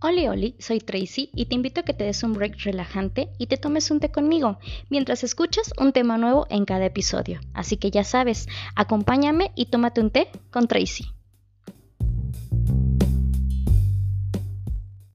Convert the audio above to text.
Oli Oli, soy Tracy y te invito a que te des un break relajante y te tomes un té conmigo mientras escuchas un tema nuevo en cada episodio. Así que ya sabes, acompáñame y tómate un té con Tracy.